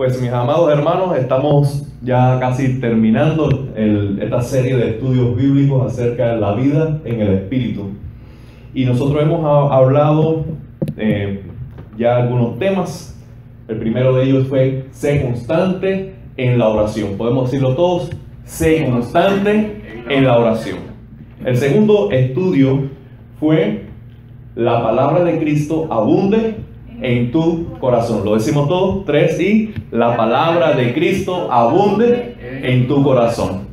Pues mis amados hermanos, estamos ya casi terminando esta serie de estudios bíblicos acerca de la vida en el Espíritu. Y nosotros hemos hablado eh, ya algunos temas. El primero de ellos fue sé constante en la oración. Podemos decirlo todos, sé constante en la oración. El segundo estudio fue la palabra de Cristo abunde en tu corazón. Lo decimos todos, tres y la palabra de Cristo abunde en tu corazón.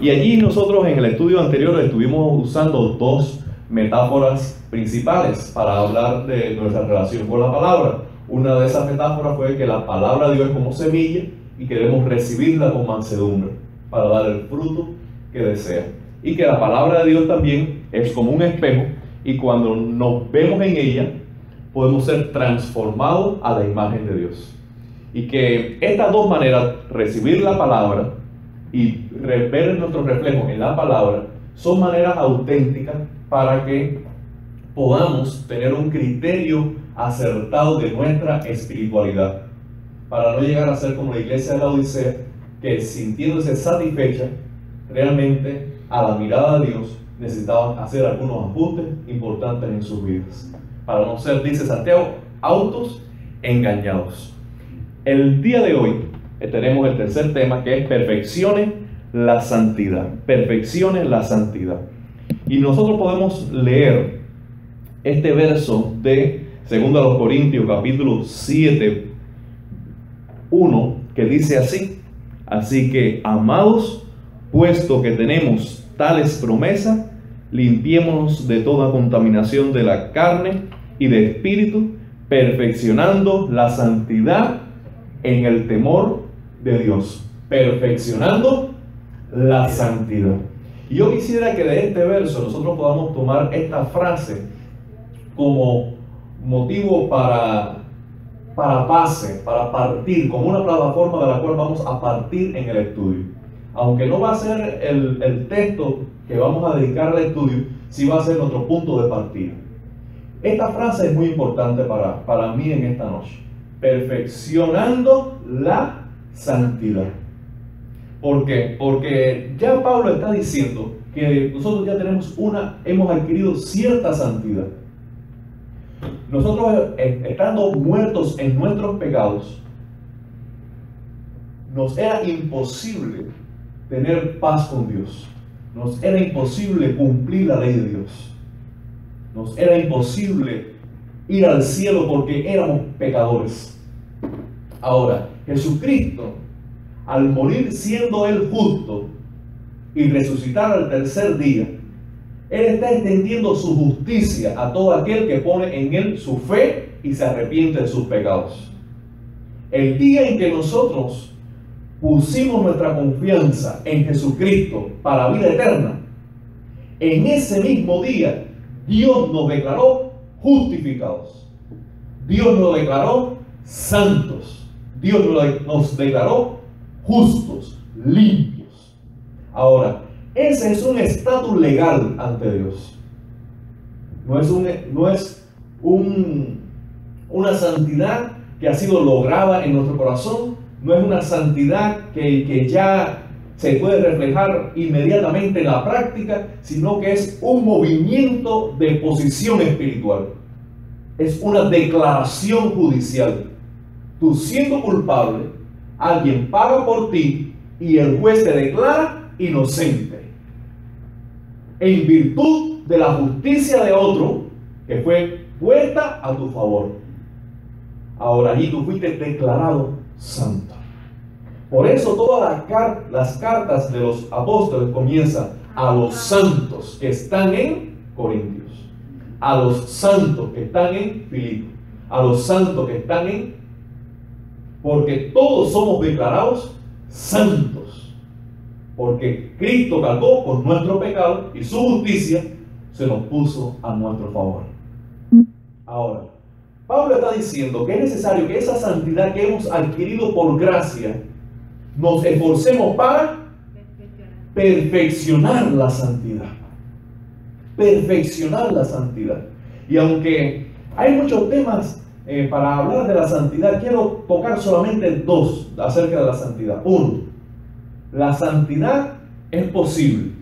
Y allí nosotros en el estudio anterior estuvimos usando dos metáforas principales para hablar de nuestra relación con la palabra. Una de esas metáforas fue que la palabra de Dios es como semilla y queremos recibirla con mansedumbre para dar el fruto que desea. Y que la palabra de Dios también es como un espejo y cuando nos vemos en ella, podemos ser transformados a la imagen de Dios. Y que estas dos maneras, recibir la palabra y ver nuestro reflejo en la palabra, son maneras auténticas para que podamos tener un criterio acertado de nuestra espiritualidad. Para no llegar a ser como la iglesia de la Odisea, que sintiéndose satisfecha, realmente a la mirada de Dios necesitaban hacer algunos ajustes importantes en sus vidas para no ser, dice Santiago, autos engañados. El día de hoy eh, tenemos el tercer tema que es perfeccione la santidad. Perfeccione la santidad. Y nosotros podemos leer este verso de 2 Corintios capítulo 7, 1, que dice así. Así que, amados, puesto que tenemos tales promesas, limpiémonos de toda contaminación de la carne y de espíritu, perfeccionando la santidad en el temor de Dios. Perfeccionando la santidad. Yo quisiera que de este verso nosotros podamos tomar esta frase como motivo para, para pase, para partir, como una plataforma de la cual vamos a partir en el estudio. Aunque no va a ser el, el texto que vamos a dedicar al estudio, sí va a ser nuestro punto de partida. Esta frase es muy importante para, para mí en esta noche. Perfeccionando la santidad. ¿Por qué? Porque ya Pablo está diciendo que nosotros ya tenemos una, hemos adquirido cierta santidad. Nosotros eh, estando muertos en nuestros pecados, nos era imposible tener paz con Dios. Nos era imposible cumplir la ley de Dios. Nos era imposible ir al cielo porque éramos pecadores. Ahora, Jesucristo, al morir siendo Él justo y resucitar al tercer día, Él está extendiendo su justicia a todo aquel que pone en Él su fe y se arrepiente de sus pecados. El día en que nosotros pusimos nuestra confianza en Jesucristo para vida eterna, en ese mismo día Dios nos declaró justificados. Dios nos declaró santos. Dios nos declaró justos, limpios. Ahora, ese es un estatus legal ante Dios. No es, un, no es un, una santidad que ha sido lograda en nuestro corazón. No es una santidad que, que ya se puede reflejar inmediatamente en la práctica, sino que es un movimiento de posición espiritual. Es una declaración judicial. Tú siendo culpable, alguien paga por ti y el juez te declara inocente. En virtud de la justicia de otro que fue puesta a tu favor. Ahora allí tú fuiste declarado santo. Por eso todas las cartas de los apóstoles comienzan a los santos que están en Corintios, a los santos que están en Filipo, a los santos que están en... Porque todos somos declarados santos, porque Cristo cargó con nuestro pecado y su justicia se nos puso a nuestro favor. Ahora, Pablo está diciendo que es necesario que esa santidad que hemos adquirido por gracia, nos esforcemos para perfeccionar la santidad. Perfeccionar la santidad. Y aunque hay muchos temas eh, para hablar de la santidad, quiero tocar solamente dos acerca de la santidad. Uno, la santidad es posible.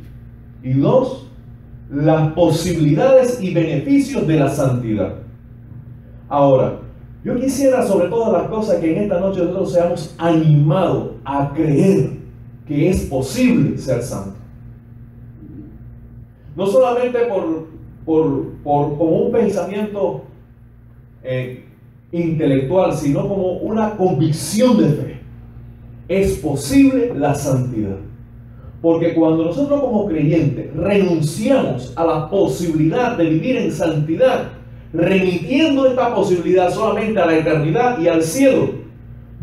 Y dos, las posibilidades y beneficios de la santidad. Ahora, yo quisiera sobre todas las cosas que en esta noche nosotros seamos animados a creer que es posible ser santo. No solamente por, por, como un pensamiento eh, intelectual, sino como una convicción de fe. Es posible la santidad. Porque cuando nosotros como creyentes renunciamos a la posibilidad de vivir en santidad, remitiendo esta posibilidad solamente a la eternidad y al cielo,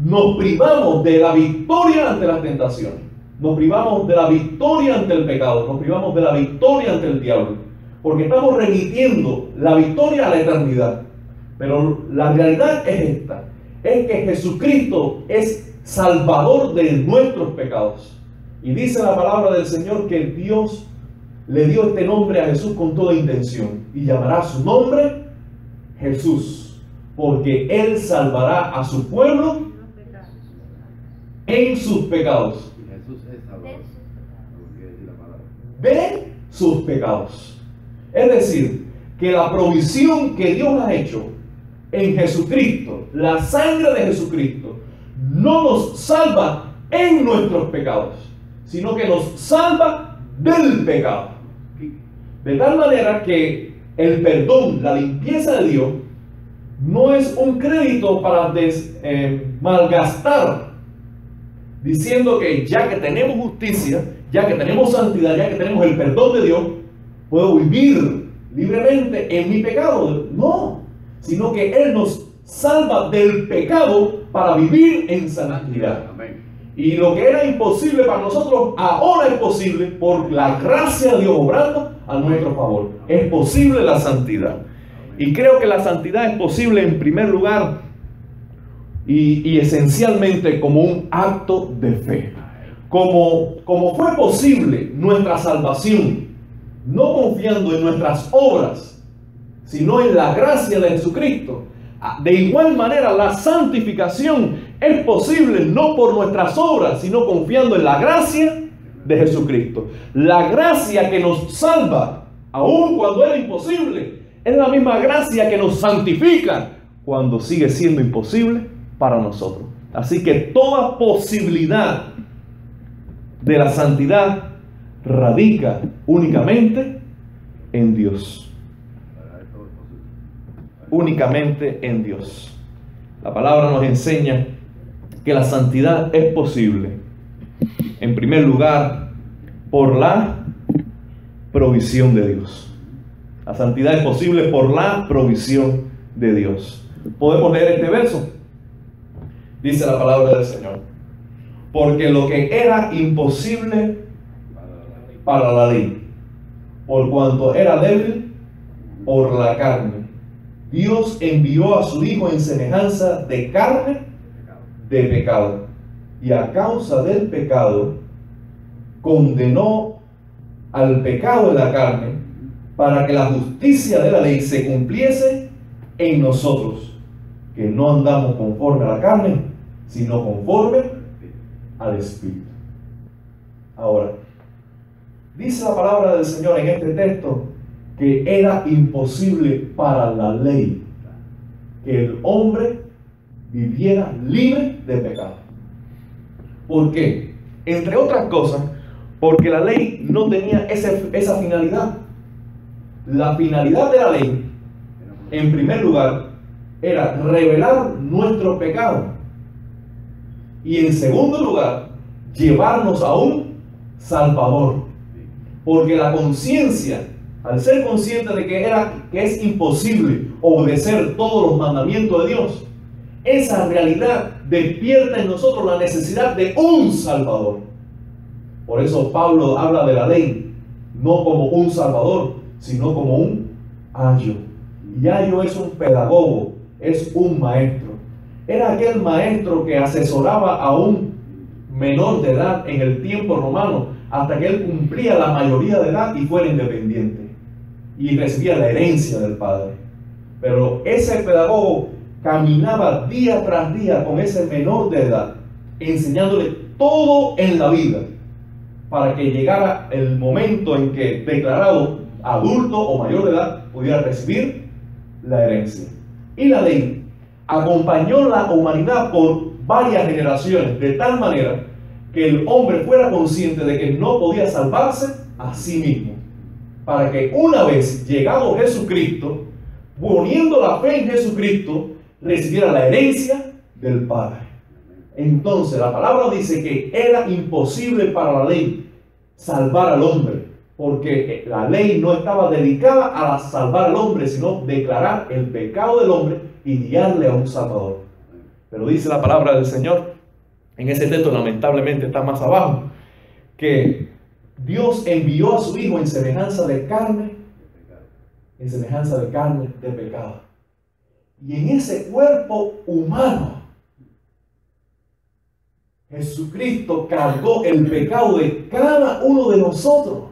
nos privamos de la victoria ante las tentaciones. Nos privamos de la victoria ante el pecado, nos privamos de la victoria ante el diablo, porque estamos remitiendo la victoria a la eternidad. Pero la realidad es esta, es que Jesucristo es salvador de nuestros pecados. Y dice la palabra del Señor que Dios le dio este nombre a Jesús con toda intención y llamará su nombre Jesús, porque Él salvará a su pueblo en sus pecados de sus pecados. Es decir, que la provisión que Dios ha hecho en Jesucristo, la sangre de Jesucristo, no nos salva en nuestros pecados, sino que nos salva del pecado. De tal manera que el perdón, la limpieza de Dios, no es un crédito para eh, malgastar, diciendo que ya que tenemos justicia, ya que tenemos santidad, ya que tenemos el perdón de Dios, puedo vivir libremente en mi pecado. No, sino que Él nos salva del pecado para vivir en santidad. Y lo que era imposible para nosotros, ahora es posible por la gracia de Dios obrando a nuestro favor. Es posible la santidad. Y creo que la santidad es posible en primer lugar y, esencialmente como un acto de fe como, como fue posible nuestra salvación, no confiando en nuestras obras, sino en la gracia de Jesucristo. Ah, de igual manera, la santificación es posible no por nuestras obras, sino confiando en la gracia de Jesucristo. La gracia que nos salva, aun cuando era imposible, es la misma gracia que nos santifica cuando sigue siendo imposible para nosotros. Así que toda posibilidad de la santidad radica únicamente en Dios. Únicamente en Dios. La palabra nos enseña que la santidad es posible, en primer lugar, por la provisión de Dios. La santidad es posible por la provisión de Dios. Podemos leer este verso. Dice la palabra del Señor porque lo que era imposible para la ley, por cuanto era débil por la carne, Dios envió a su Hijo en semejanza de carne de pecado. Y a causa del pecado, condenó al pecado de la carne para que la justicia de la ley se cumpliese en nosotros, que no andamos conforme a la carne, sino conforme al Espíritu. Ahora, dice la palabra del Señor en este texto que era imposible para la ley que el hombre viviera libre de pecado. ¿Por qué? Entre otras cosas, porque la ley no tenía esa finalidad. La finalidad de la ley, en primer lugar, era revelar nuestro pecado y en segundo lugar, llevarnos a un Salvador. Porque la conciencia, al ser consciente de que, era, que es imposible obedecer todos los mandamientos de Dios, esa realidad despierta en nosotros la necesidad de un Salvador. Por eso Pablo habla de la ley, no como un Salvador, sino como un ayo. Y ayo es un pedagogo, es un maestro. Era aquel maestro que asesoraba a un menor de edad en el tiempo romano hasta que él cumplía la mayoría de edad y fuera independiente y recibía la herencia del padre. Pero ese pedagogo caminaba día tras día con ese menor de edad, enseñándole todo en la vida, para que llegara el momento en que, declarado adulto o mayor de edad, pudiera recibir la herencia. Y la ley acompañó la humanidad por varias generaciones, de tal manera que el hombre fuera consciente de que no podía salvarse a sí mismo, para que una vez llegado Jesucristo, poniendo la fe en Jesucristo, recibiera la herencia del Padre. Entonces la palabra dice que era imposible para la ley salvar al hombre, porque la ley no estaba dedicada a salvar al hombre, sino declarar el pecado del hombre y guiarle a un salvador. Pero dice la palabra del Señor, en ese texto lamentablemente está más abajo, que Dios envió a su Hijo en semejanza de carne, en semejanza de carne de pecado. Y en ese cuerpo humano, Jesucristo cargó el pecado de cada uno de nosotros.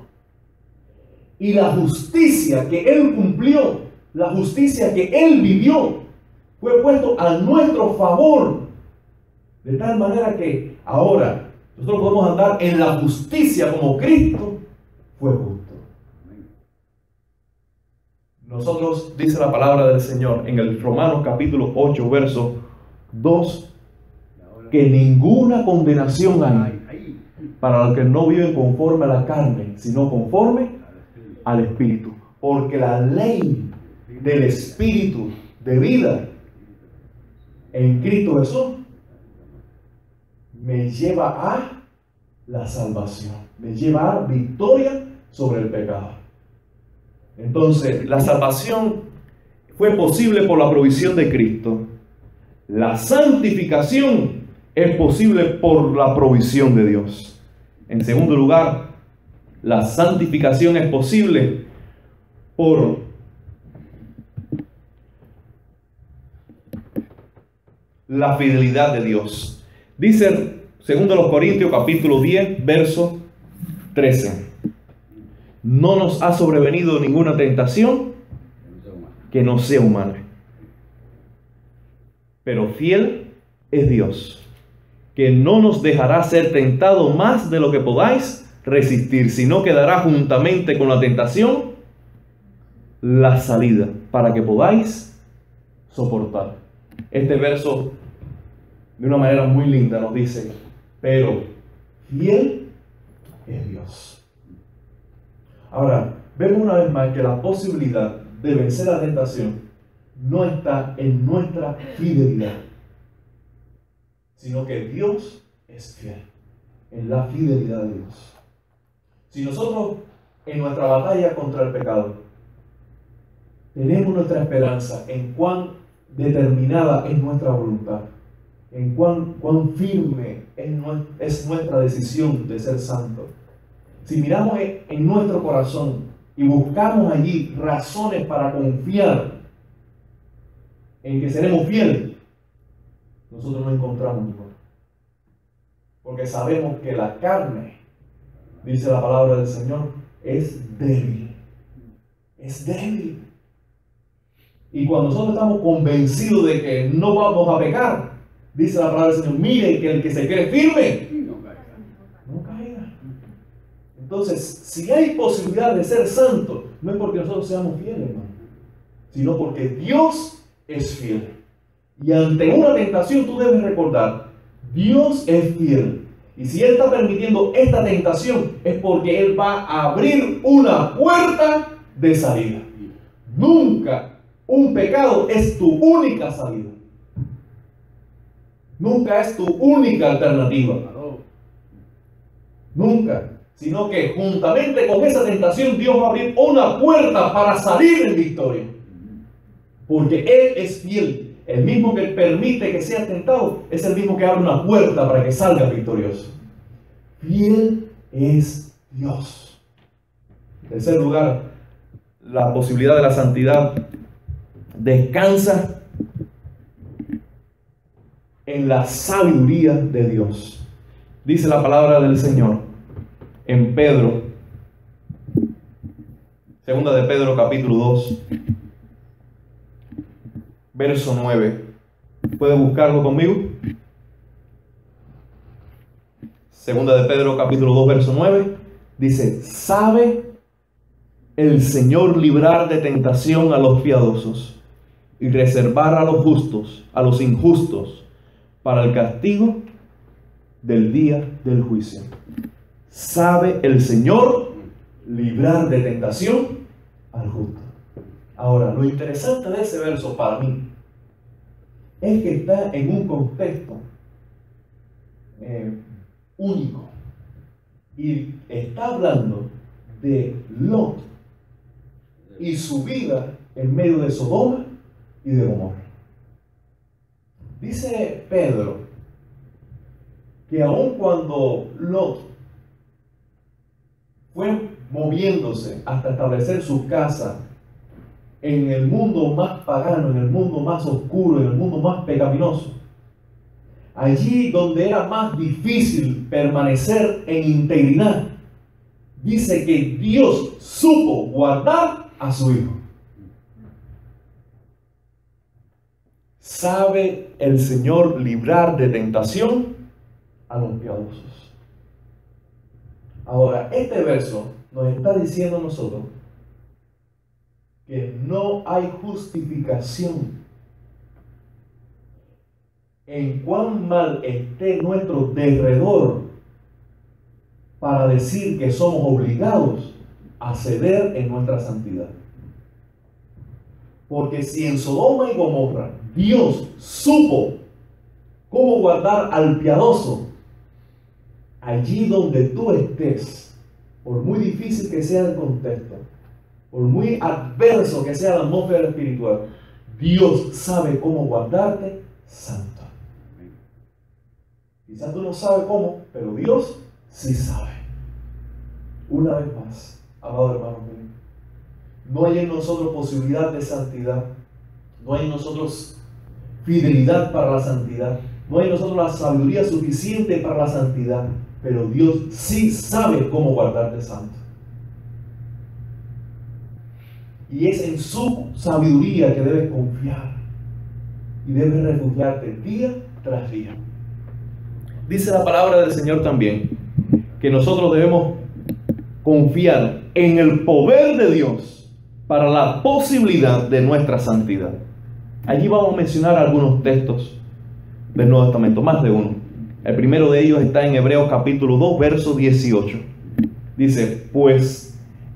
Y la justicia que Él cumplió, la justicia que Él vivió, fue puesto a nuestro favor. De tal manera que ahora nosotros podemos andar en la justicia como Cristo fue justo. Nosotros, dice la palabra del Señor en el Romanos capítulo 8, verso 2, que ninguna condenación hay para los que no viven conforme a la carne, sino conforme al Espíritu. Porque la ley del Espíritu de vida en Cristo Jesús me lleva a la salvación, me lleva a victoria sobre el pecado. Entonces, la salvación fue posible por la provisión de Cristo. La santificación es posible por la provisión de Dios. En segundo lugar, la santificación es posible por la fidelidad de Dios. Dice segundo los Corintios capítulo 10, verso 13. No nos ha sobrevenido ninguna tentación que no sea humana. Pero fiel es Dios, que no nos dejará ser tentado más de lo que podáis resistir, sino que dará juntamente con la tentación la salida para que podáis soportar. Este verso de una manera muy linda nos dice, pero fiel es Dios. Ahora, vemos una vez más que la posibilidad de vencer la tentación no está en nuestra fidelidad, sino que Dios es fiel, en la fidelidad de Dios. Si nosotros en nuestra batalla contra el pecado tenemos nuestra esperanza en cuán determinada es nuestra voluntad, en cuán, cuán firme es, nuestra decisión de ser santo. Si miramos en nuestro corazón y buscamos allí razones para confiar en que seremos fieles, nosotros no encontramos ninguna. Porque sabemos que la carne, dice la palabra del Señor, es débil. Es débil. Y cuando nosotros estamos convencidos de que no vamos a pecar, Dice la palabra del Señor, mire que el que se cree firme, no caiga. Entonces, si hay posibilidad de ser santo, no es porque nosotros seamos fieles, hermano, sino porque Dios es fiel. Y ante una tentación tú debes recordar, Dios es fiel. Y si Él está permitiendo esta tentación, es porque Él va a abrir una puerta de salida. Nunca un pecado es tu única salida. Nunca es tu única alternativa. Nunca. Sino que juntamente con esa tentación Dios va a abrir una puerta para salir en victoria. Porque Él es fiel. El mismo que permite que sea tentado es el mismo que abre una puerta para que salga victorioso. Fiel es Dios. En tercer lugar, la posibilidad de la santidad descansa en la sabiduría de Dios. Dice la palabra del Señor en Pedro, segunda de Pedro capítulo 2, verso 9. ¿Puede buscarlo conmigo? Segunda de Pedro capítulo 2 verso 9 dice, ¿sabe el Señor librar de tentación a los piadosos y reservar a los justos, a los injustos, para el castigo del día del juicio? ¿Sabe el Señor librar de tentación al justo? Ahora, lo interesante de ese verso para mí es que está en un contexto eh, único y está hablando de Lot y su vida en medio de Sodoma y de Gomorra. Dice Pedro que aun cuando Lot fue moviéndose hasta establecer su casa en el mundo más pagano, en el mundo más oscuro, en el mundo más pecaminoso, allí donde era más difícil permanecer en integridad, dice que Dios supo guardar a su hijo. ¿Sabe el Señor librar de tentación a los piadosos? Ahora, este verso nos está diciendo a nosotros que no hay justificación en cuán mal esté nuestro derredor para decir que somos obligados a ceder en nuestra santidad. Porque si en Sodoma y Gomorra Dios supo cómo guardar al piadoso, allí donde tú estés, por muy difícil que sea el contexto, por muy adverso que sea la atmósfera espiritual, Dios sabe cómo guardarte santo. Quizás tú no sabes cómo, pero Dios sí sabe. Una vez más, amado hermano mío, no hay en nosotros posibilidad de santidad, no hay en nosotros fidelidad para la santidad, no hay en nosotros la sabiduría suficiente para la santidad, pero Dios sí sabe cómo guardarte santo. Y es en su sabiduría que debes confiar y debes refugiarte día tras día. Dice la palabra del Señor también que nosotros debemos confiar en el poder de Dios para la posibilidad de nuestra santidad. Allí vamos a mencionar algunos textos del Nuevo Testamento, más de uno. El primero de ellos está en Hebreos capítulo 2, verso 18. Dice, pues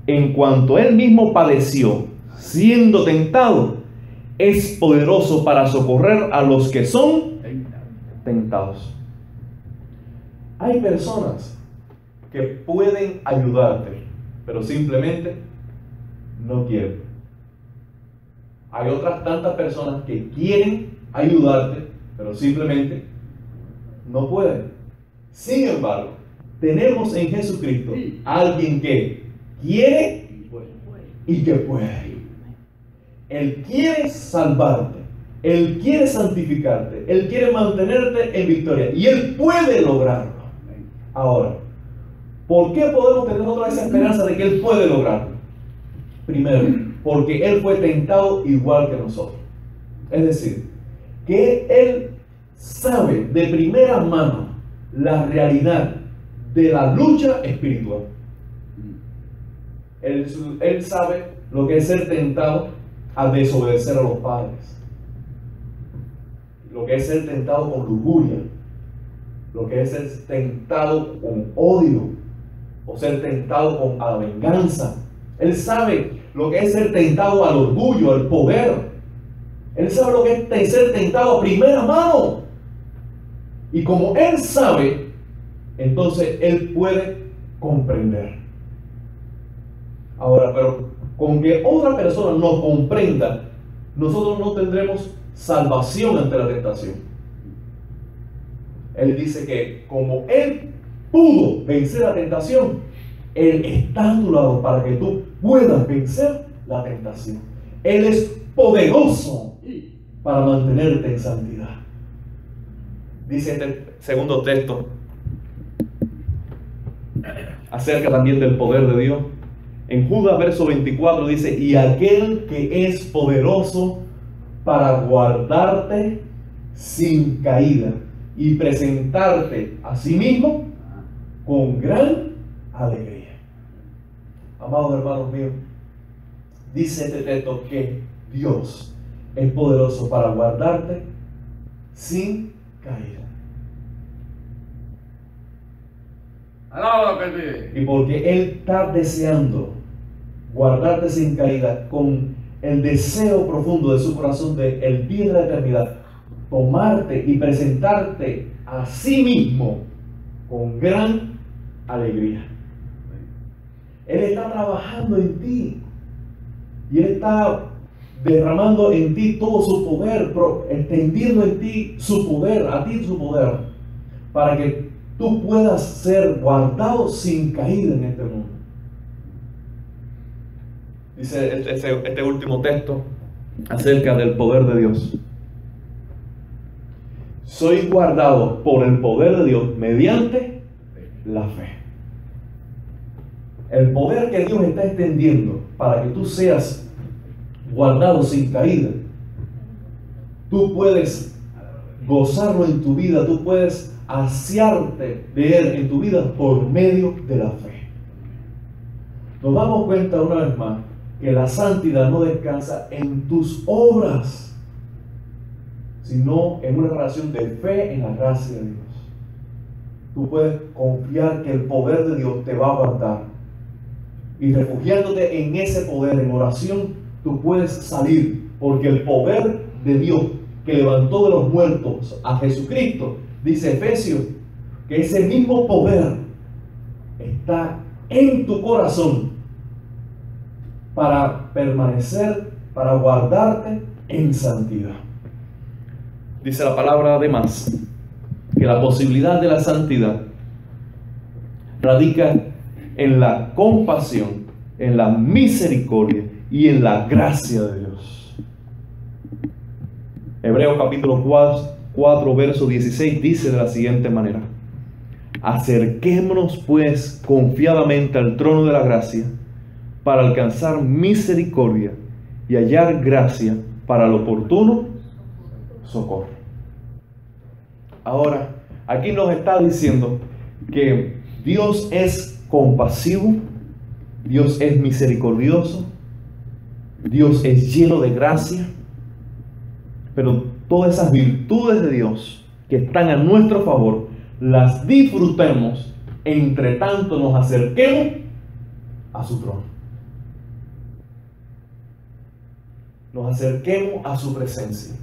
en cuanto él mismo padeció, siendo tentado, es poderoso para socorrer a los que son tentados. Hay personas que pueden ayudarte, pero simplemente no quieren. Hay otras tantas personas que quieren ayudarte, pero simplemente no pueden. Sin embargo, tenemos en Jesucristo alguien que quiere y que puede. Él quiere salvarte. Él quiere santificarte. Él quiere mantenerte en victoria. Y Él puede lograrlo. Ahora, ¿por qué podemos tener nosotros esa esperanza de que Él puede lograrlo? Primero, porque Él fue tentado igual que nosotros. Es decir, que Él sabe de primera mano la realidad de la lucha espiritual. Él, sabe lo que es ser tentado a desobedecer a los padres. Lo que es ser tentado con lujuria, lo que es ser tentado con odio o ser tentado con a la venganza. Él sabe lo que es ser tentado al orgullo, al poder. Él sabe lo que es ser tentado a primera mano. Y como Él sabe, entonces Él puede comprender. Ahora, pero con que otra persona nos comprenda, nosotros no tendremos salvación ante la tentación. Él dice que como Él pudo vencer la tentación, Él está a tu lado para que tú puedas vencer la tentación. Él es poderoso para mantenerte en santidad. Dice este segundo texto acerca también del poder de Dios. En Judas verso 24 dice, y aquel que es poderoso para guardarte sin caída y presentarte a sí mismo con gran alegría. Amados hermanos míos, dice este texto que Dios es poderoso para guardarte sin caída. Y porque Él está deseando guardarte sin caída con el deseo profundo de su corazón de el de la eternidad, tomarte y presentarte a sí mismo con gran alegría. Él está trabajando en ti y Él está derramando en ti todo su poder, extendiendo en ti su poder, a ti su poder, para que tú puedas ser guardado sin caída en este mundo. Dice este, este, este último texto acerca del poder de Dios. Soy guardado por el poder de Dios mediante la fe. El poder que Dios está extendiendo para que tú seas guardado sin caída. Tú puedes gozarlo en tu vida, tú puedes asearte de Él en tu vida por medio de la fe. Nos damos cuenta una vez más que la santidad no descansa en tus obras, sino en una relación de fe en la gracia de Dios. Tú puedes confiar que el poder de Dios te va a guardar. Y refugiándote en ese poder, en oración, tú puedes salir, porque el poder de Dios que levantó de los muertos a Jesucristo, dice Efesios, que ese mismo poder está en tu corazón para permanecer, para guardarte en santidad. Dice la palabra además que la posibilidad de la santidad radica en la compasión, en la misericordia y en la gracia de Dios. Hebreos capítulo 4, 4, verso 16 dice de la siguiente manera, acerquémonos pues confiadamente al trono de la gracia para alcanzar misericordia y hallar gracia para el oportuno socorro. Ahora, aquí nos está diciendo que Dios es compasivo, Dios es misericordioso, Dios es lleno de gracia, pero todas esas virtudes de Dios que están a nuestro favor, las disfrutemos entre tanto nos acerquemos a su trono. Nos acerquemos a su presencia.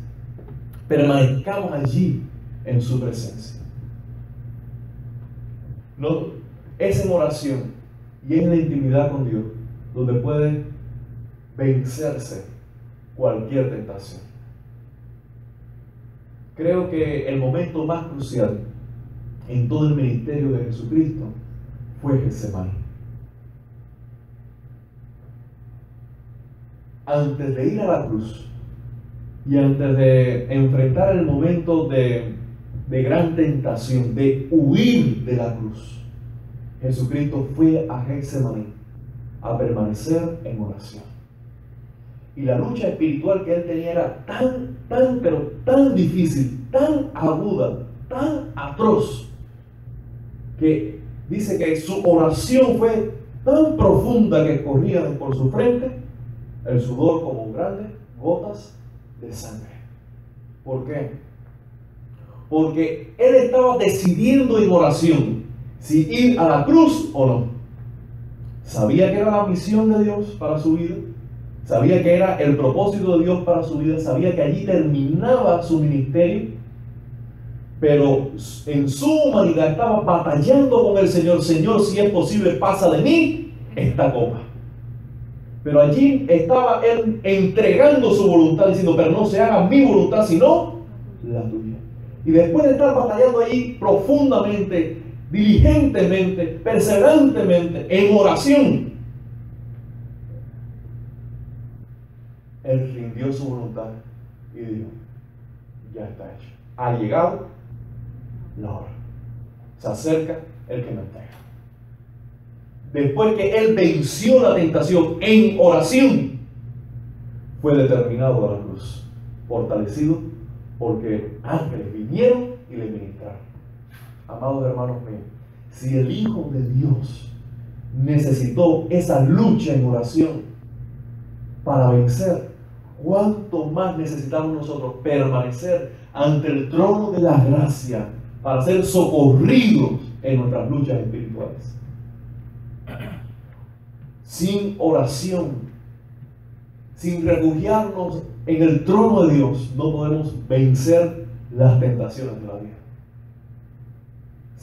Permanezcamos allí en su presencia. No, es en oración y es en la intimidad con Dios donde puede vencerse cualquier tentación. Creo que el momento más crucial en todo el ministerio de Jesucristo fue Getsemaní. Antes de ir a la cruz y antes de enfrentar el momento de, de gran tentación, de huir de la cruz, Jesucristo fue a Getsemaní a permanecer en oración. Y la lucha espiritual que él tenía era tan, tan, pero tan difícil, tan aguda, tan atroz, que dice que su oración fue tan profunda que corría por su frente el sudor como grandes gotas de sangre. ¿Por qué? Porque él estaba decidiendo en oración si ir a la cruz o no. Sabía que era la misión de Dios para su vida sabía que era el propósito de Dios para su vida, sabía que allí terminaba su ministerio, pero en su humanidad estaba batallando con el Señor, Señor, si es posible, pasa de mí esta copa. Pero allí estaba él entregando su voluntad, diciendo, pero no se haga mi voluntad, sino la tuya. Y después de estar batallando allí profundamente, diligentemente, perseverantemente, en oración, Él rindió su voluntad y dijo, ya está hecho. Ha llegado la hora. Se acerca el que me entrega. Después que Él venció la tentación en oración, fue determinado a la cruz, fortalecido porque ángeles vinieron y le ministraron. Amados hermanos míos, si el Hijo de Dios necesitó esa lucha en oración para vencer, ¿cuánto más necesitamos nosotros permanecer ante el trono de la gracia para ser socorridos en nuestras luchas espirituales? Sin oración, sin refugiarnos en el trono de Dios, no podemos vencer las tentaciones de la vida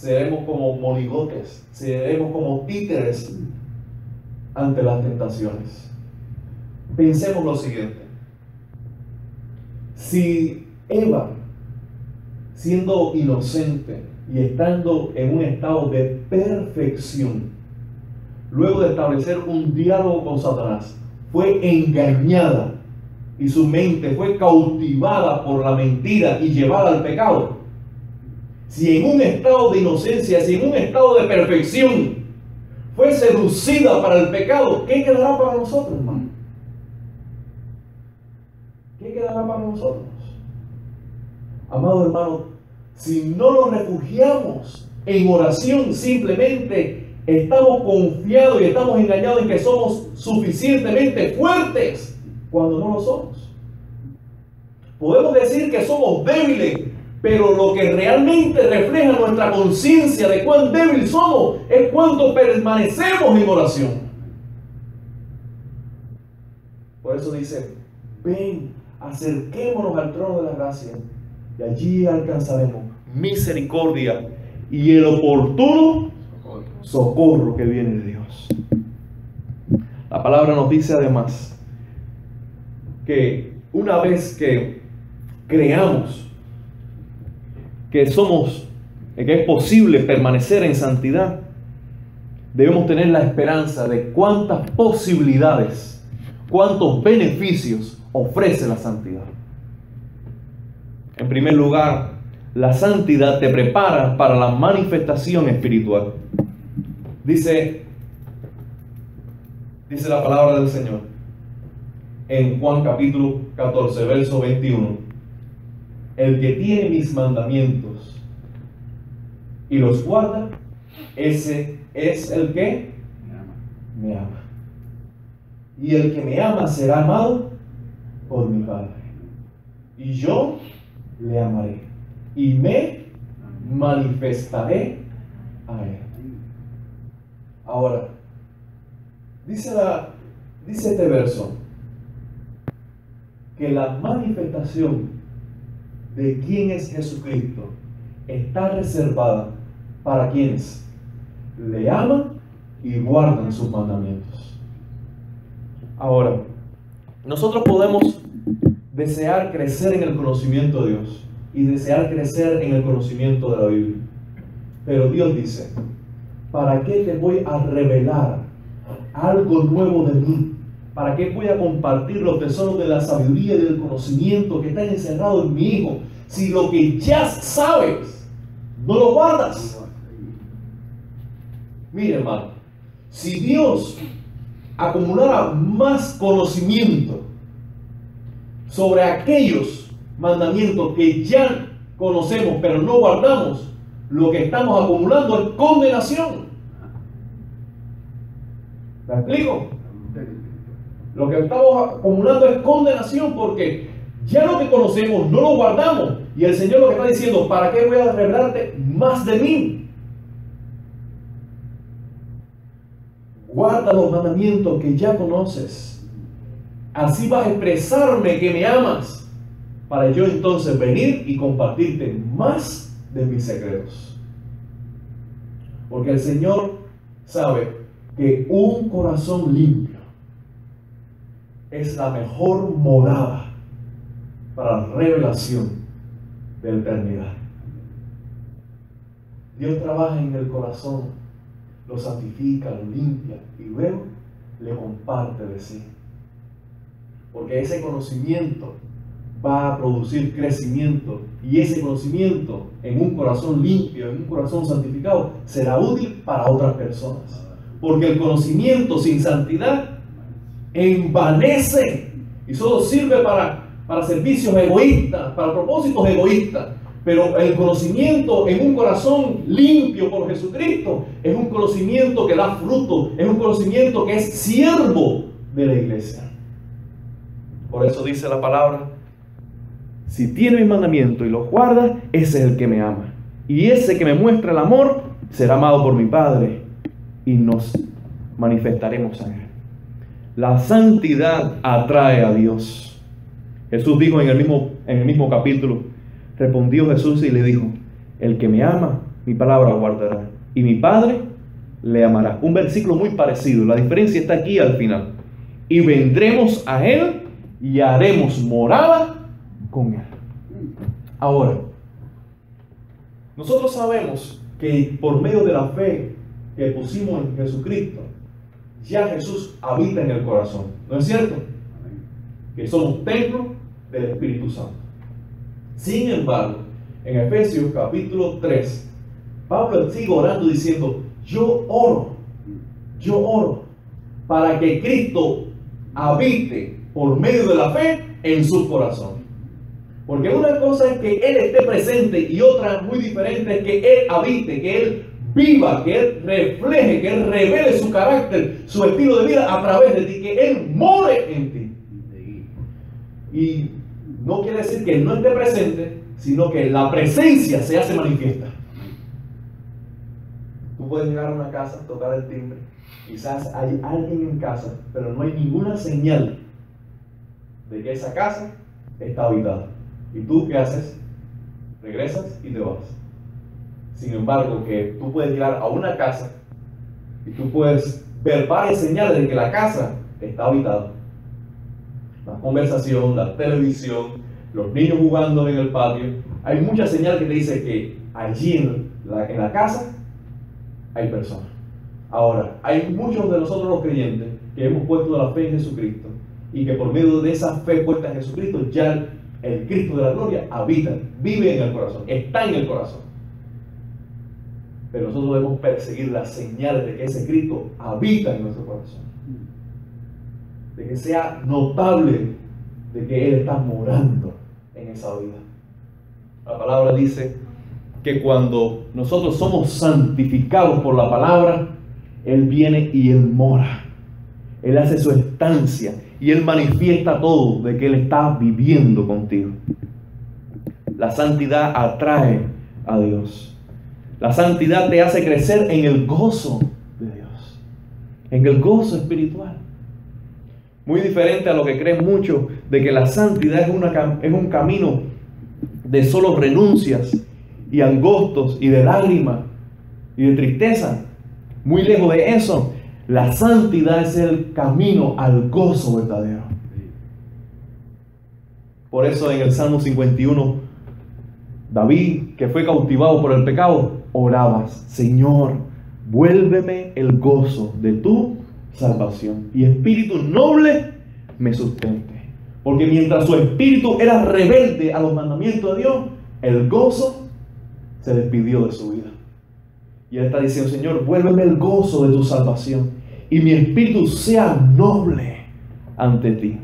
seremos como monigotes, seremos como títeres ante las tentaciones. Pensemos lo siguiente. Si Eva, siendo inocente y estando en un estado de perfección, luego de establecer un diálogo con Satanás, fue engañada y su mente fue cautivada por la mentira y llevada al pecado, si en un estado de inocencia, si en un estado de perfección fue seducida para el pecado, ¿qué quedará para nosotros, hermano? ¿Qué quedará para nosotros? Amado hermano, si no nos refugiamos en oración, simplemente estamos confiados y estamos engañados en que somos suficientemente fuertes cuando no lo somos. Podemos decir que somos débiles pero lo que realmente refleja nuestra conciencia de cuán débil somos es cuánto permanecemos en oración. Por eso dice, ven, acerquémonos al trono de la gracia y allí alcanzaremos misericordia y el oportuno socorro que viene de Dios. La palabra nos dice además que una vez que creamos que somos, que es posible permanecer en santidad, debemos tener la esperanza de cuántas posibilidades, cuántos beneficios ofrece la santidad. En primer lugar, la santidad te prepara para la manifestación espiritual. Dice, dice la palabra del Señor en Juan capítulo 14, verso 21 el que tiene mis mandamientos y los guarda, ese es el que me ama. Y el que me ama será amado por mi Padre. Y yo le amaré y me manifestaré a él. Ahora, dice, este verso que la manifestación de quién es Jesucristo está reservada para quienes le aman y guardan sus mandamientos. Ahora, nosotros podemos desear crecer en el conocimiento de Dios y desear crecer en el conocimiento de la Biblia. Pero Dios dice, ¿para qué te voy a revelar algo nuevo de mí ¿Para qué voy a compartir los tesoros de la sabiduría y del conocimiento que están encerrados en mi hijo? Si lo que ya sabes, no lo guardas. Mire, hermano, si Dios acumulara más conocimiento sobre aquellos mandamientos que ya conocemos pero no guardamos, lo que estamos acumulando es condenación. ¿Me explico? Lo que estamos acumulando es condenación porque ya lo que conocemos no lo guardamos. Y el Señor lo que está diciendo, ¿para qué voy a revelarte más de mí? Guarda los mandamientos que ya conoces. Así vas a expresarme que me amas. Para yo entonces venir y compartirte más de mis secretos. Porque el Señor sabe que un corazón limpio es la mejor morada para la revelación de eternidad. Dios trabaja en el corazón, lo santifica, lo limpia y luego le comparte de sí. Porque ese conocimiento va a producir crecimiento y ese conocimiento en un corazón limpio, en un corazón santificado, será útil para otras personas. Porque el conocimiento sin santidad envanece y solo sirve para para servicios egoístas, para propósitos egoístas. Pero el conocimiento en un corazón limpio por Jesucristo es un conocimiento que da fruto, es un conocimiento que es siervo de la iglesia. Por eso dice la palabra, si tiene mi mandamiento y lo guarda, ese es el que me ama. Y ese que me muestra el amor será amado por mi Padre y nos manifestaremos a Él. La santidad atrae a Dios. Jesús dijo en el mismo, en el mismo capítulo, respondió Jesús y le dijo, el que me ama, mi palabra guardará. Y mi Padre le amará. Un versículo muy parecido. La diferencia está aquí al final. Y vendremos a Él y haremos morada con Él. Ahora, nosotros sabemos que por medio de la fe que pusimos en Jesucristo, ya Jesús habita en el corazón. ¿No es cierto? Que somos templo del Espíritu Santo. Sin embargo, en Efesios capítulo 3, Pablo sigue orando diciendo, yo oro, yo oro para que Cristo habite por medio de la fe en su corazón. Porque una cosa es que Él esté presente y otra muy diferente es que Él habite, que Él viva, que Él refleje, que Él revele su carácter, su estilo de vida a través de ti, que Él more en ti. Y no quiere decir que Él no esté presente, sino que la presencia se hace manifiesta. Tú puedes llegar a una casa, tocar el timbre, quizás hay alguien en casa, pero no hay ninguna señal de que esa casa está habitada. ¿Y tú qué haces? Regresas y te vas. Sin embargo, que tú puedes llegar a una casa y tú puedes ver varias señales de que la casa está habitada. La conversación, la televisión, los niños jugando en el patio. Hay muchas señales que te dicen que allí en la, en la casa hay personas. Ahora, hay muchos de nosotros los creyentes que hemos puesto la fe en Jesucristo y que por medio de esa fe puesta en Jesucristo ya el Cristo de la gloria habita, vive en el corazón, está en el corazón. Pero nosotros debemos perseguir las señales de que ese Cristo habita en nuestro corazón. De que sea notable de que Él está morando en esa vida. La palabra dice que cuando nosotros somos santificados por la palabra, Él viene y Él mora. Él hace su estancia y Él manifiesta todo de que Él está viviendo contigo. La santidad atrae a Dios. La santidad te hace crecer en el gozo de Dios, en el gozo espiritual. Muy diferente a lo que creen muchos de que la santidad es, un camino de solo renuncias y angostos y de lágrimas y de tristeza. Muy lejos de eso. La santidad es el camino al gozo verdadero. Por eso en el Salmo 51, David, que fue cautivado por el pecado, orabas, Señor, vuélveme el gozo de tu salvación y espíritu noble me sustente. Porque mientras su espíritu era rebelde a los mandamientos de Dios, el gozo se despidió de su vida. Y él está diciendo, Señor, vuélveme el gozo de tu salvación y mi espíritu sea noble ante ti.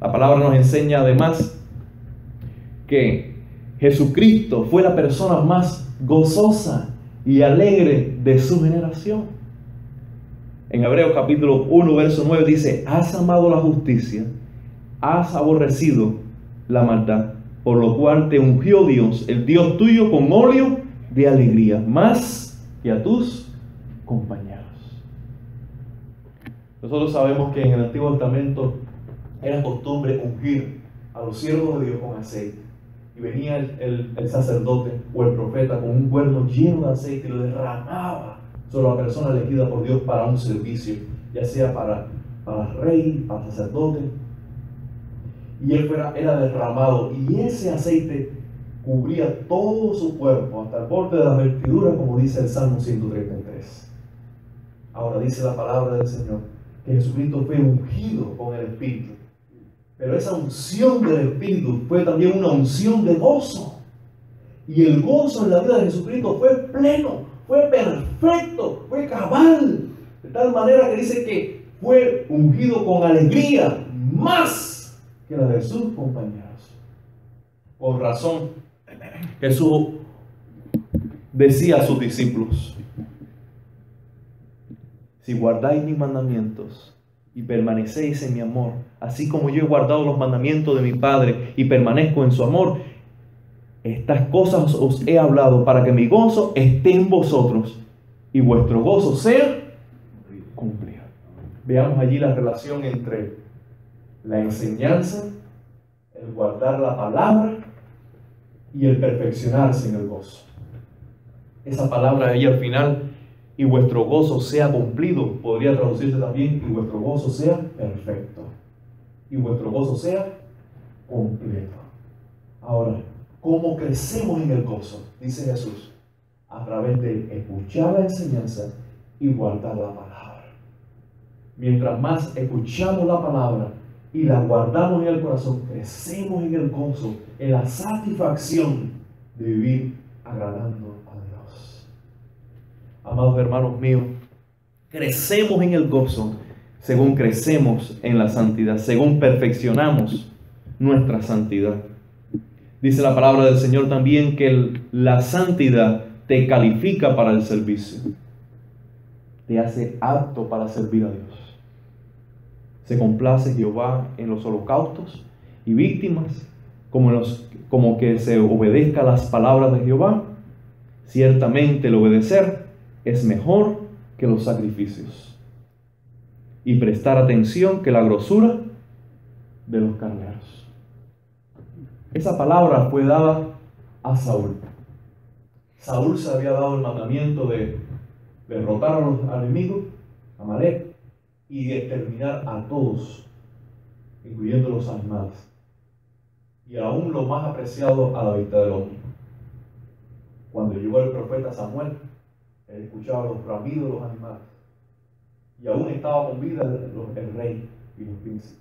La palabra nos enseña además que Jesucristo fue la persona más gozosa y alegre de su generación. En Hebreos capítulo 1, verso 9 dice, has amado la justicia, has aborrecido la maldad, por lo cual te ungió Dios, el Dios tuyo, con óleo de alegría, más que a tus compañeros. Nosotros sabemos que en el Antiguo Testamento era costumbre ungir a los siervos de Dios con aceite. Y venía el, sacerdote o el profeta con un cuerno lleno de aceite y lo derramaba sobre la persona elegida por Dios para un servicio, ya sea para, para rey, para sacerdote. Y él fuera, era derramado y ese aceite cubría todo su cuerpo, hasta el borde de la vestidura, como dice el Salmo 133. Ahora dice la palabra del Señor que Jesucristo fue ungido con el Espíritu. Pero esa unción del Espíritu fue también una unción de gozo. Y el gozo en la vida de Jesucristo fue pleno, fue perfecto, fue cabal. De tal manera que dice que fue ungido con alegría más que la de sus compañeros. Con razón, Jesús decía a sus discípulos, si guardáis mis mandamientos y permanecéis en mi amor, así como yo he guardado los mandamientos de mi Padre y permanezco en su amor, estas cosas os he hablado para que mi gozo esté en vosotros y vuestro gozo sea cumplido. Veamos allí la relación entre la enseñanza, el guardar la palabra y el perfeccionarse en el gozo. Esa palabra ahí al final, y vuestro gozo sea cumplido, podría traducirse también, y vuestro gozo sea perfecto, y vuestro gozo sea completo. Ahora, ¿cómo crecemos en el gozo? Dice Jesús, a través de escuchar la enseñanza y guardar la palabra. Mientras más escuchamos la palabra, y la guardamos en el corazón, crecemos en el gozo, en la satisfacción de vivir agradando. Amados hermanos míos, crecemos en el gozo según crecemos en la santidad, según perfeccionamos nuestra santidad. Dice la palabra del Señor también que la santidad te califica para el servicio, te hace apto para servir a Dios se complace Jehová en los holocaustos y víctimas, como, los, como que se obedezca las palabras de Jehová. Ciertamente el obedecer es mejor que los sacrificios y prestar atención que la grosura de los carneros. Esa palabra fue dada a Saúl. Saúl se había dado el mandamiento de derrotar a los enemigos, Amalek, y exterminar a todos, incluyendo los animales, y aún lo más apreciado a la vista del hombre. Cuando llegó el profeta Samuel, él escuchaba los bramidos de los animales, y aún estaba con vida el, rey y los príncipes.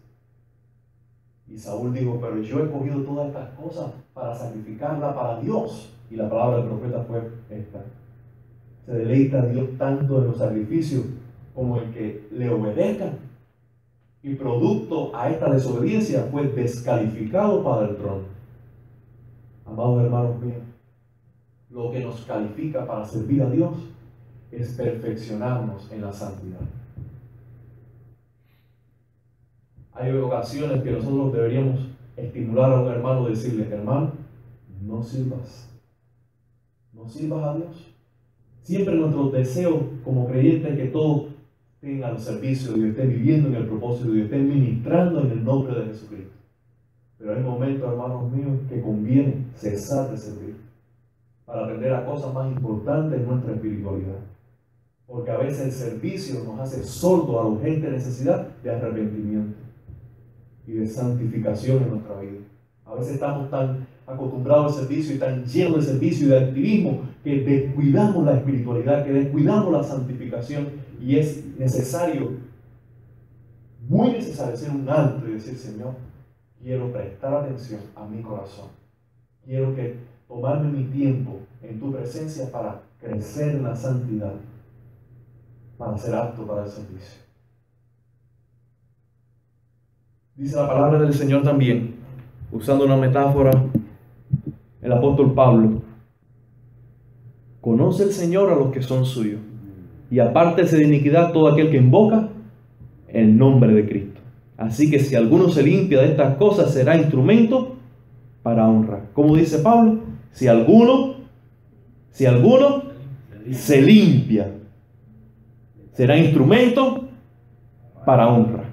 Y Saúl dijo, pero yo he cogido todas estas cosas para sacrificarla para Dios. Y la palabra del profeta fue esta. Se deleita a Dios tanto en los sacrificios como el que le obedezcan. Y producto a esta desobediencia fue descalificado para el trono. Amados hermanos míos, lo que nos califica para servir a Dios es perfeccionarnos en la santidad. Hay ocasiones que nosotros deberíamos estimular a un hermano, decirle, hermano, no sirvas. No sirvas a Dios. Siempre nuestro deseo como creyentes es que todo estén al servicio de Dios, estén viviendo en el propósito de Dios, estén ministrando en el nombre de Jesucristo. Pero hay momentos, hermanos míos, que conviene cesar de servir para aprender a cosas más importantes en nuestra espiritualidad. Porque a veces el servicio nos hace sordo a la urgente necesidad de arrepentimiento y de santificación en nuestra vida. A veces estamos tan acostumbrados al servicio y tan llenos de servicio y de activismo que descuidamos la espiritualidad, que descuidamos la santificación y es necesario, muy necesario, hacer un alto y decir, Señor, quiero prestar atención a mi corazón. Quiero que tomarme mi tiempo en tu presencia para crecer en la santidad, para ser apto para el servicio. Dice la palabra del Señor también, usando una metáfora, el apóstol Pablo, conoce el Señor a los que son suyos y apártese de iniquidad todo aquel que invoca el nombre de Cristo. Así que si alguno se limpia de estas cosas, será instrumento para honra. Como dice Pablo, si alguno, si alguno se limpia, será instrumento para honra.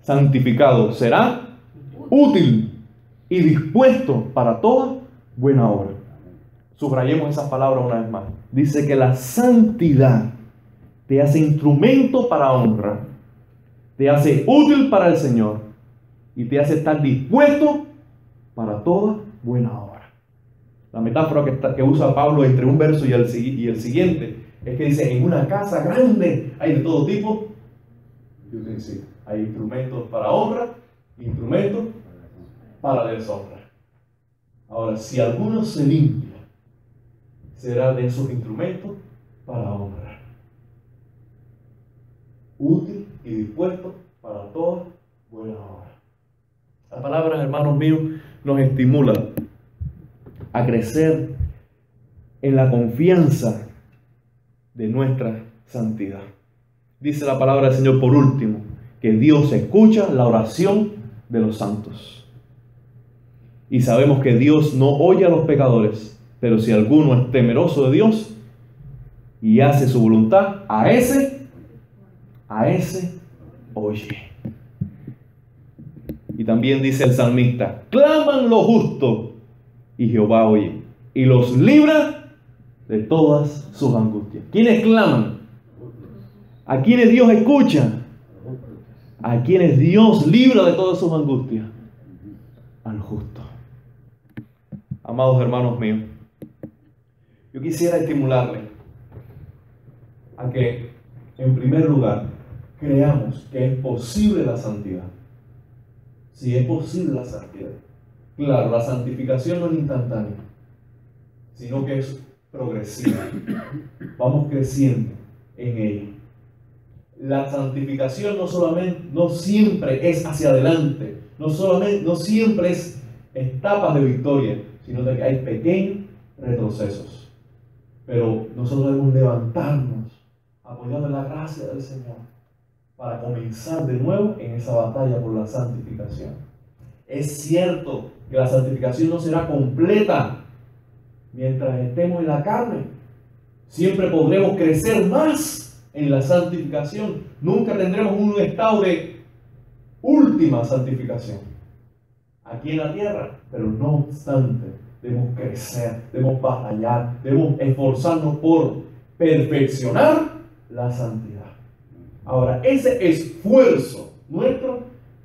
Santificado será útil y dispuesto para toda buena obra. Subrayemos esa palabra una vez más. Dice que la santidad te hace instrumento para honra, te hace útil para el Señor y te hace estar dispuesto para toda buena obra. La metáfora que, usa Pablo entre un verso y el, y el siguiente es que dice, en una casa grande hay de todo tipo Hay instrumentos para honra, instrumentos para deshonra. Ahora, si alguno se limpia, será de esos instrumentos para honra útil y dispuesto para toda buena obra. La palabra, hermanos míos, nos estimula a crecer en la confianza de nuestra santidad. Dice la palabra del Señor por último, que Dios escucha la oración de los santos. Y sabemos que Dios no oye a los pecadores, pero si alguno es temeroso de Dios y hace su voluntad, a ese, a ese oye. Y también dice el salmista, claman lo justo y Jehová oye y los libra de todas sus angustias. ¿Quiénes claman? ¿A quienes Dios escucha? ¿A quienes Dios libra de todas sus angustias? Al justo. Amados hermanos míos, yo quisiera estimularle a que, en primer lugar, creamos que es posible la santidad. Si es posible la santidad. Claro, la santificación no es instantánea, sino que es progresiva. Vamos creciendo en ella. La santificación no solamente, no siempre es hacia adelante, no solamente, no siempre es etapas de victoria, sino que hay pequeños retrocesos. Pero nosotros debemos levantarnos apoyando la gracia del Señor para comenzar de nuevo en esa batalla por la santificación. Es cierto que la santificación no será completa mientras estemos en la carne. Siempre podremos crecer más en la santificación. Nunca tendremos un estado de última santificación aquí en la tierra. Pero no obstante, debemos crecer, debemos batallar, debemos esforzarnos por perfeccionar la santidad. Ahora, ese esfuerzo nuestro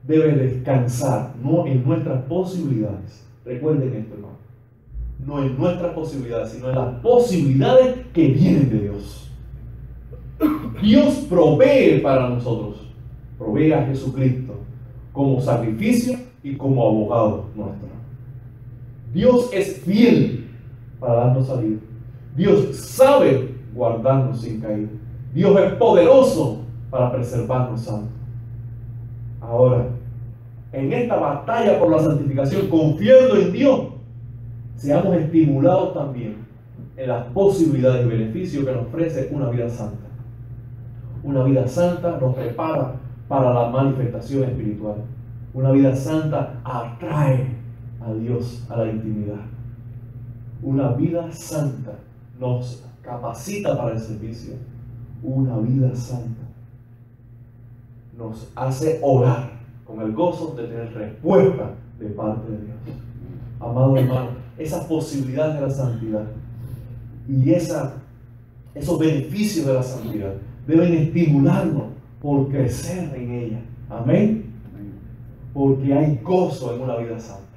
debe descansar, no en nuestras posibilidades. Recuerden esto, hermano. No en nuestras posibilidades, sino en las posibilidades que vienen de Dios. Dios provee para nosotros, provee a Jesucristo como sacrificio y como abogado nuestro. Dios es fiel para darnos salida. Dios sabe guardarnos sin caer. Dios es poderoso para preservarnos santos. Ahora, en esta batalla por la santificación, confiando en Dios, seamos estimulados también en las posibilidades y beneficios que nos ofrece una vida santa. Una vida santa nos prepara para la manifestación espiritual. Una vida santa atrae a Dios a la intimidad. Una vida santa nos capacita para el servicio. Una vida santa nos hace orar con el gozo de tener respuesta de parte de Dios. Amado hermano, esa posibilidad de la santidad y esa, esos beneficios de la santidad deben estimularnos por crecer en ella. Amén. Porque hay gozo en una vida santa.